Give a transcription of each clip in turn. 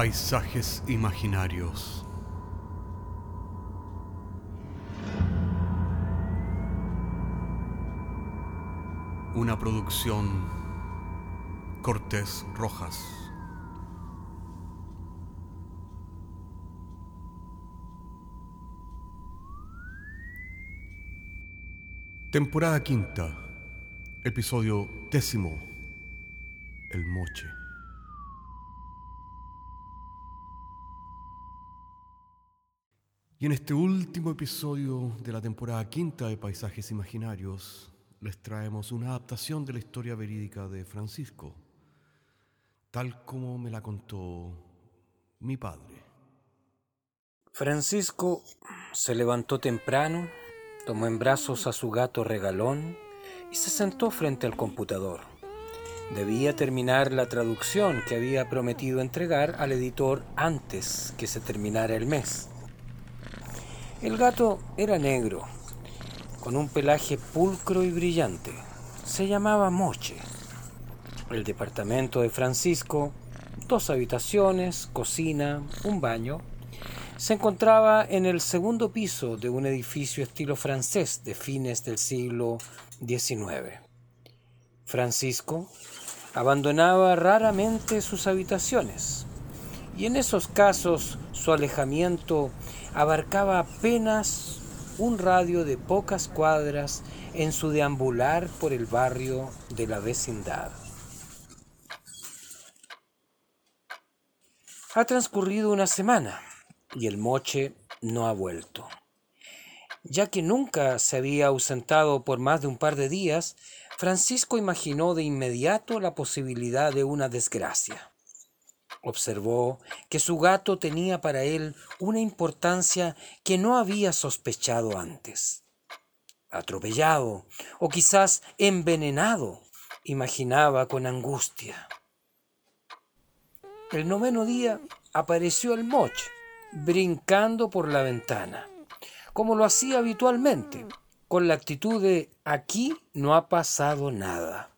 Paisajes imaginarios. Una producción Cortés Rojas. Temporada quinta, episodio décimo, El Moche. Y en este último episodio de la temporada quinta de Paisajes Imaginarios, les traemos una adaptación de la historia verídica de Francisco, tal como me la contó mi padre. Francisco se levantó temprano, tomó en brazos a su gato regalón y se sentó frente al computador. Debía terminar la traducción que había prometido entregar al editor antes que se terminara el mes. El gato era negro, con un pelaje pulcro y brillante. Se llamaba Moche. El departamento de Francisco, dos habitaciones, cocina, un baño, se encontraba en el segundo piso de un edificio estilo francés de fines del siglo XIX. Francisco abandonaba raramente sus habitaciones y en esos casos su alejamiento abarcaba apenas un radio de pocas cuadras en su deambular por el barrio de la vecindad. Ha transcurrido una semana y el moche no ha vuelto. Ya que nunca se había ausentado por más de un par de días, Francisco imaginó de inmediato la posibilidad de una desgracia. Observó que su gato tenía para él una importancia que no había sospechado antes. Atropellado o quizás envenenado, imaginaba con angustia. El noveno día apareció el moch, brincando por la ventana, como lo hacía habitualmente, con la actitud de aquí no ha pasado nada.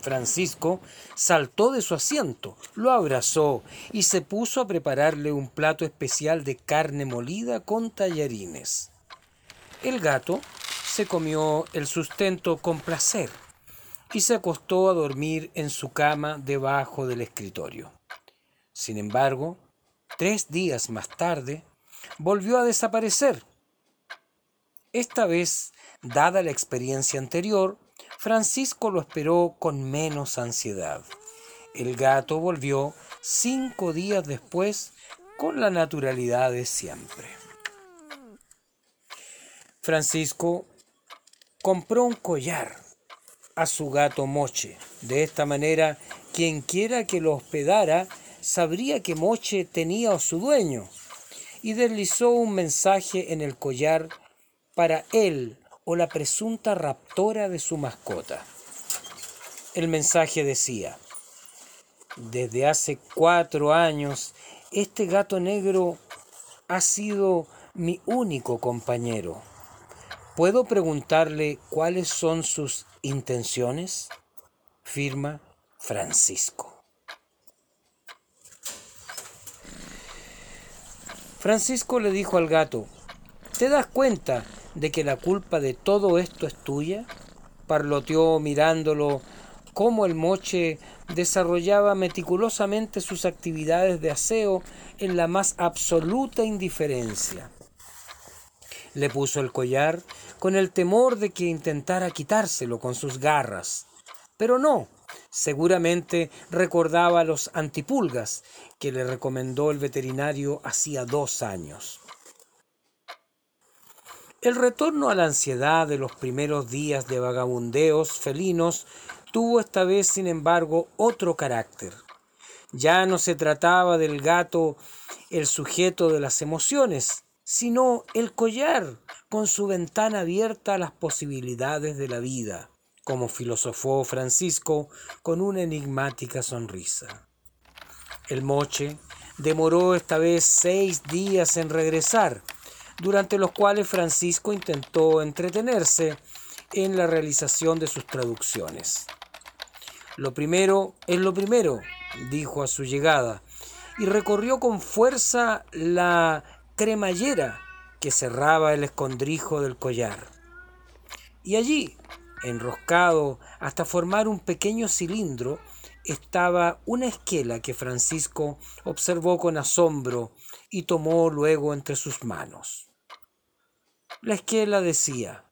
Francisco saltó de su asiento, lo abrazó y se puso a prepararle un plato especial de carne molida con tallarines. El gato se comió el sustento con placer y se acostó a dormir en su cama debajo del escritorio. Sin embargo, tres días más tarde, volvió a desaparecer. Esta vez, dada la experiencia anterior, Francisco lo esperó con menos ansiedad. El gato volvió cinco días después con la naturalidad de siempre. Francisco compró un collar a su gato Moche. De esta manera, quien quiera que lo hospedara sabría que Moche tenía a su dueño y deslizó un mensaje en el collar para él o la presunta raptora de su mascota. El mensaje decía, desde hace cuatro años, este gato negro ha sido mi único compañero. ¿Puedo preguntarle cuáles son sus intenciones? Firma Francisco. Francisco le dijo al gato, ¿te das cuenta de que la culpa de todo esto es tuya? Parloteó mirándolo cómo el moche desarrollaba meticulosamente sus actividades de aseo en la más absoluta indiferencia. Le puso el collar con el temor de que intentara quitárselo con sus garras, pero no, seguramente recordaba los antipulgas que le recomendó el veterinario hacía dos años. El retorno a la ansiedad de los primeros días de vagabundeos felinos tuvo esta vez, sin embargo, otro carácter. Ya no se trataba del gato el sujeto de las emociones, sino el collar con su ventana abierta a las posibilidades de la vida, como filosofó Francisco con una enigmática sonrisa. El moche demoró esta vez seis días en regresar, durante los cuales Francisco intentó entretenerse en la realización de sus traducciones. Lo primero es lo primero, dijo a su llegada, y recorrió con fuerza la cremallera que cerraba el escondrijo del collar. Y allí, enroscado hasta formar un pequeño cilindro, estaba una esquela que Francisco observó con asombro y tomó luego entre sus manos. La esquela decía,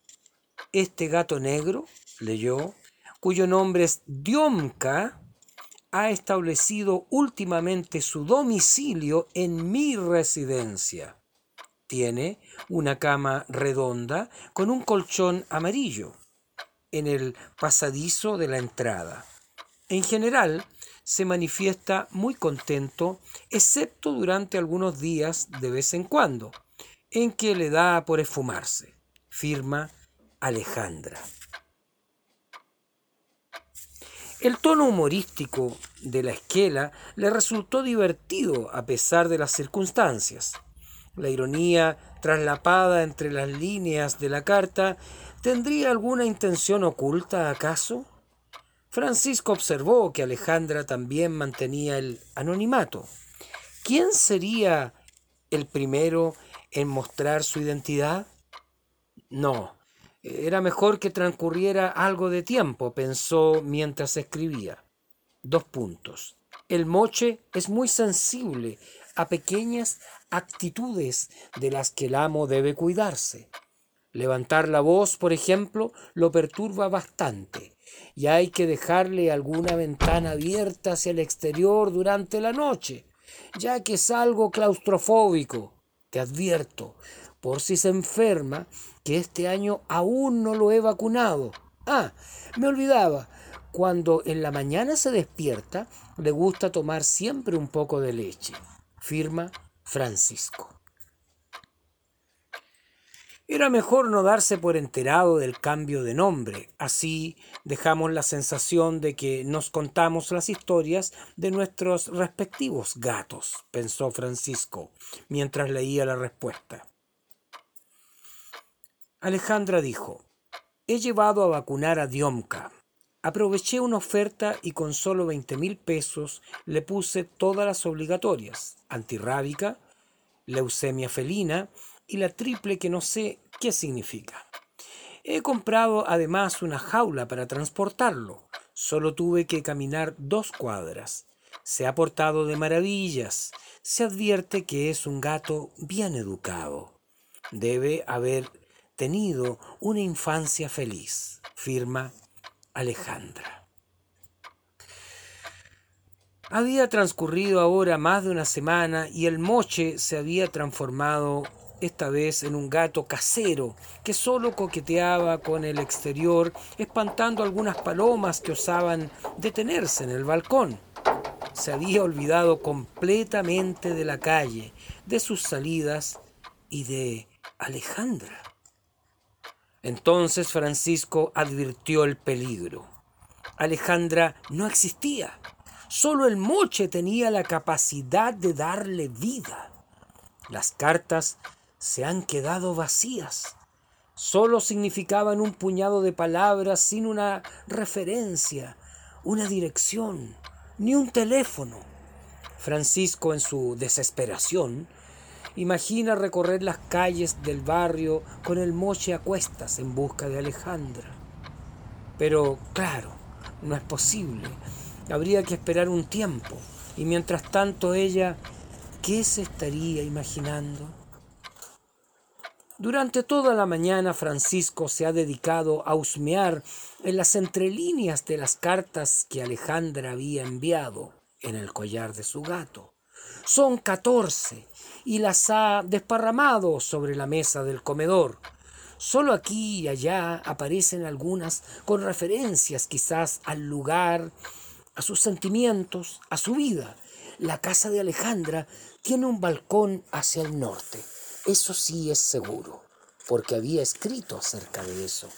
este gato negro, leyó, cuyo nombre es Diomka, ha establecido últimamente su domicilio en mi residencia. Tiene una cama redonda con un colchón amarillo en el pasadizo de la entrada. En general, se manifiesta muy contento, excepto durante algunos días de vez en cuando, en que le da por esfumarse. Firma Alejandra. El tono humorístico de la esquela le resultó divertido a pesar de las circunstancias. La ironía traslapada entre las líneas de la carta tendría alguna intención oculta acaso? Francisco observó que Alejandra también mantenía el anonimato. ¿Quién sería el primero en mostrar su identidad? No, era mejor que transcurriera algo de tiempo, pensó mientras escribía. Dos puntos. El moche es muy sensible a pequeñas actitudes de las que el amo debe cuidarse. Levantar la voz, por ejemplo, lo perturba bastante y hay que dejarle alguna ventana abierta hacia el exterior durante la noche, ya que es algo claustrofóbico. Te advierto, por si se enferma, que este año aún no lo he vacunado. Ah, me olvidaba, cuando en la mañana se despierta, le gusta tomar siempre un poco de leche. Firma Francisco. Era mejor no darse por enterado del cambio de nombre, así dejamos la sensación de que nos contamos las historias de nuestros respectivos gatos, pensó Francisco, mientras leía la respuesta. Alejandra dijo, he llevado a vacunar a Diomka. Aproveché una oferta y con solo veinte mil pesos le puse todas las obligatorias, antirrábica, leucemia felina y la triple que no sé qué significa. He comprado además una jaula para transportarlo. Solo tuve que caminar dos cuadras. Se ha portado de maravillas. Se advierte que es un gato bien educado. Debe haber tenido una infancia feliz, firma Alejandra. Había transcurrido ahora más de una semana y el moche se había transformado esta vez en un gato casero que solo coqueteaba con el exterior, espantando algunas palomas que osaban detenerse en el balcón. Se había olvidado completamente de la calle, de sus salidas y de Alejandra. Entonces Francisco advirtió el peligro. Alejandra no existía. Solo el moche tenía la capacidad de darle vida. Las cartas se han quedado vacías. Solo significaban un puñado de palabras sin una referencia, una dirección, ni un teléfono. Francisco, en su desesperación, Imagina recorrer las calles del barrio con el moche a cuestas en busca de Alejandra. Pero, claro, no es posible. Habría que esperar un tiempo. Y mientras tanto ella, ¿qué se estaría imaginando? Durante toda la mañana Francisco se ha dedicado a husmear en las entrelíneas de las cartas que Alejandra había enviado en el collar de su gato. Son catorce y las ha desparramado sobre la mesa del comedor. Solo aquí y allá aparecen algunas con referencias quizás al lugar, a sus sentimientos, a su vida. La casa de Alejandra tiene un balcón hacia el norte. Eso sí es seguro, porque había escrito acerca de eso.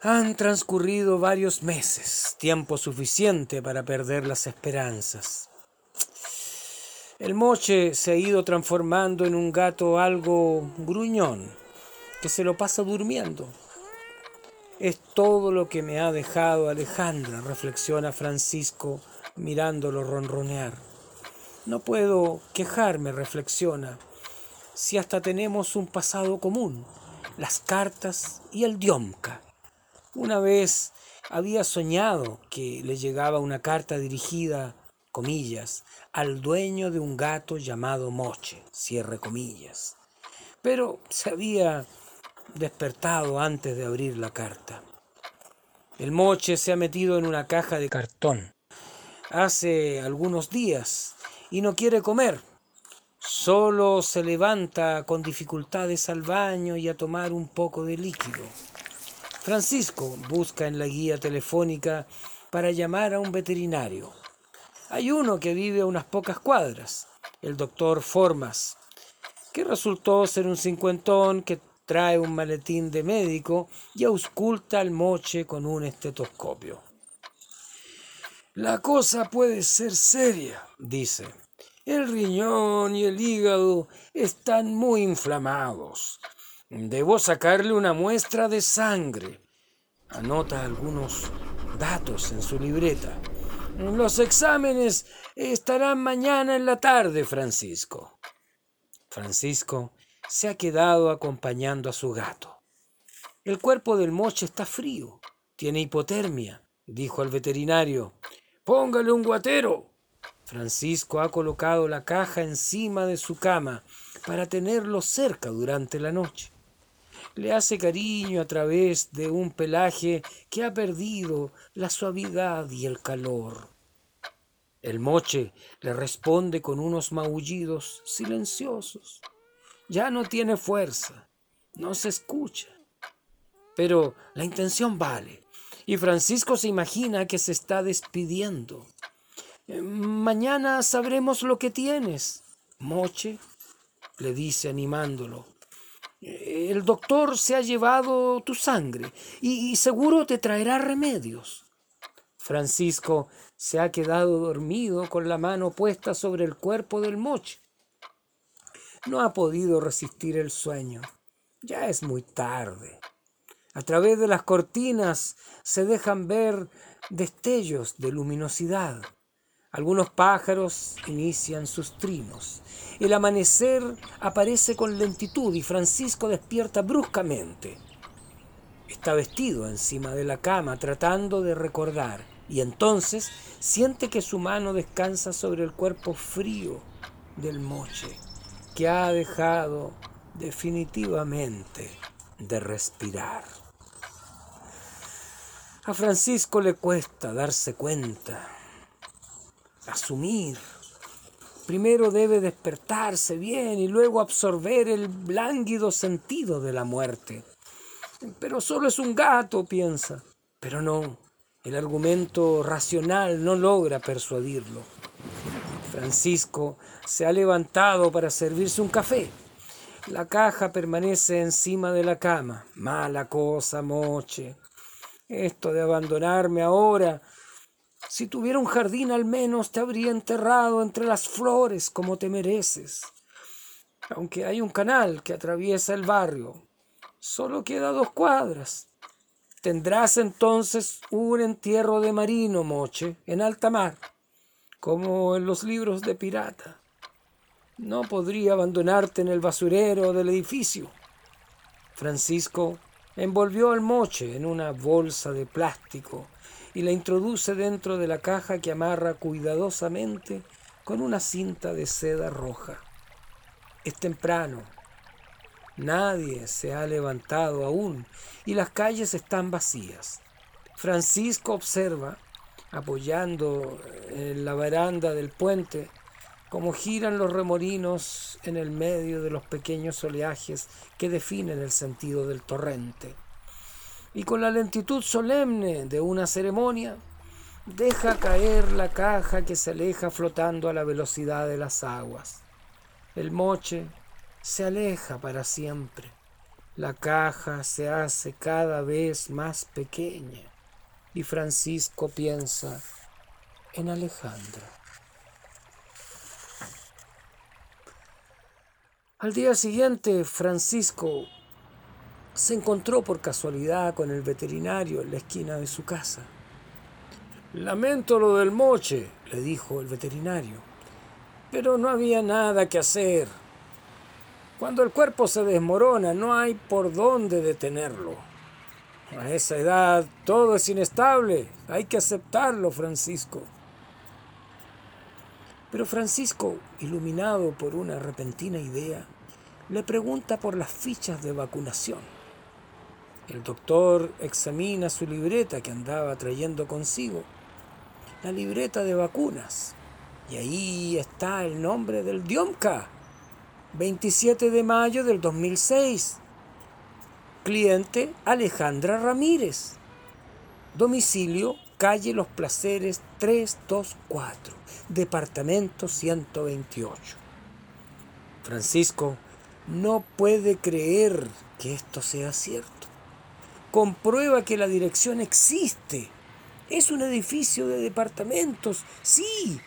Han transcurrido varios meses, tiempo suficiente para perder las esperanzas. El moche se ha ido transformando en un gato algo gruñón, que se lo pasa durmiendo. Es todo lo que me ha dejado Alejandra, reflexiona Francisco mirándolo ronronear. No puedo quejarme, reflexiona, si hasta tenemos un pasado común, las cartas y el diomka. Una vez había soñado que le llegaba una carta dirigida, comillas, al dueño de un gato llamado Moche, cierre comillas. Pero se había despertado antes de abrir la carta. El Moche se ha metido en una caja de cartón hace algunos días y no quiere comer. Solo se levanta con dificultades al baño y a tomar un poco de líquido. Francisco busca en la guía telefónica para llamar a un veterinario. Hay uno que vive a unas pocas cuadras, el doctor Formas, que resultó ser un cincuentón que trae un maletín de médico y ausculta al moche con un estetoscopio. La cosa puede ser seria, dice. El riñón y el hígado están muy inflamados. Debo sacarle una muestra de sangre. Anota algunos datos en su libreta. Los exámenes estarán mañana en la tarde, Francisco. Francisco se ha quedado acompañando a su gato. El cuerpo del moche está frío, tiene hipotermia, dijo el veterinario. Póngale un guatero. Francisco ha colocado la caja encima de su cama para tenerlo cerca durante la noche le hace cariño a través de un pelaje que ha perdido la suavidad y el calor. El moche le responde con unos maullidos silenciosos. Ya no tiene fuerza, no se escucha. Pero la intención vale, y Francisco se imagina que se está despidiendo. Mañana sabremos lo que tienes, moche, le dice animándolo. El doctor se ha llevado tu sangre y, seguro te traerá remedios. Francisco se ha quedado dormido con la mano puesta sobre el cuerpo del moche. No ha podido resistir el sueño. Ya es muy tarde. A través de las cortinas se dejan ver destellos de luminosidad. Algunos pájaros inician sus trinos. El amanecer aparece con lentitud y Francisco despierta bruscamente. Está vestido encima de la cama tratando de recordar y entonces siente que su mano descansa sobre el cuerpo frío del moche que ha dejado definitivamente de respirar. A Francisco le cuesta darse cuenta asumir. Primero debe despertarse bien y luego absorber el lánguido sentido de la muerte. Pero solo es un gato, piensa. Pero no, el argumento racional no logra persuadirlo. Francisco se ha levantado para servirse un café. La caja permanece encima de la cama. Mala cosa, Moche. Esto de abandonarme ahora si tuviera un jardín al menos te habría enterrado entre las flores como te mereces. Aunque hay un canal que atraviesa el barrio, solo queda dos cuadras. Tendrás entonces un entierro de marino, Moche, en alta mar, como en los libros de pirata. No podría abandonarte en el basurero del edificio. Francisco envolvió al moche en una bolsa de plástico y la introduce dentro de la caja que amarra cuidadosamente con una cinta de seda roja. Es temprano. Nadie se ha levantado aún y las calles están vacías. Francisco observa, apoyando en la baranda del puente, cómo giran los remolinos en el medio de los pequeños oleajes que definen el sentido del torrente y con la lentitud solemne de una ceremonia, deja caer la caja que se aleja flotando a la velocidad de las aguas. El moche se aleja para siempre. La caja se hace cada vez más pequeña y Francisco piensa en Alejandra. Al día siguiente, Francisco se encontró por casualidad con el veterinario en la esquina de su casa. Lamento lo del moche, le dijo el veterinario, pero no había nada que hacer. Cuando el cuerpo se desmorona, no hay por dónde detenerlo. A esa edad todo es inestable, hay que aceptarlo, Francisco. Pero Francisco, iluminado por una repentina idea, le pregunta por las fichas de vacunación. El doctor examina su libreta que andaba trayendo consigo, la libreta de vacunas, y ahí está el nombre del Diomka, 27 de mayo del 2006. Cliente Alejandra Ramírez. Domicilio calle Los Placeres 324, departamento 128. Francisco no puede creer que esto sea cierto. Comprueba que la dirección existe. Es un edificio de departamentos. Sí,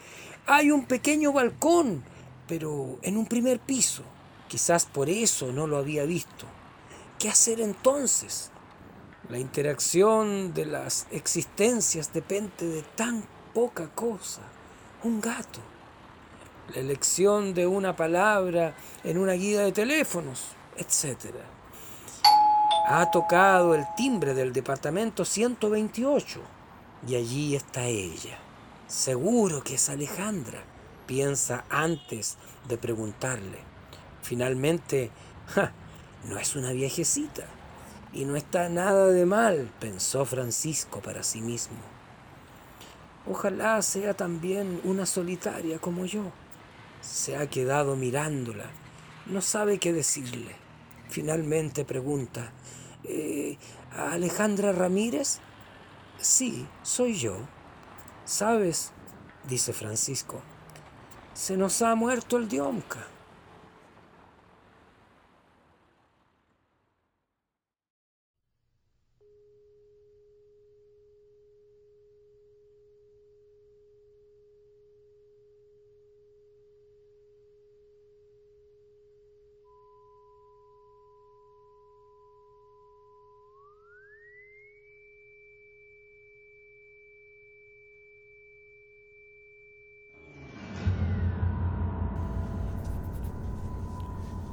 hay un pequeño balcón, pero en un primer piso. Quizás por eso no lo había visto. ¿Qué hacer entonces? La interacción de las existencias depende de tan poca cosa. Un gato. La elección de una palabra en una guía de teléfonos, etc. Ha tocado el timbre del departamento 128 y allí está ella. Seguro que es Alejandra, piensa antes de preguntarle. Finalmente, no es una viejecita y no está nada de mal, pensó Francisco para sí mismo. Ojalá sea también una solitaria como yo. Se ha quedado mirándola, no sabe qué decirle. Finalmente pregunta, eh, ¿Alejandra Ramírez? Sí, soy yo. ¿Sabes? dice Francisco. Se nos ha muerto el Diomca.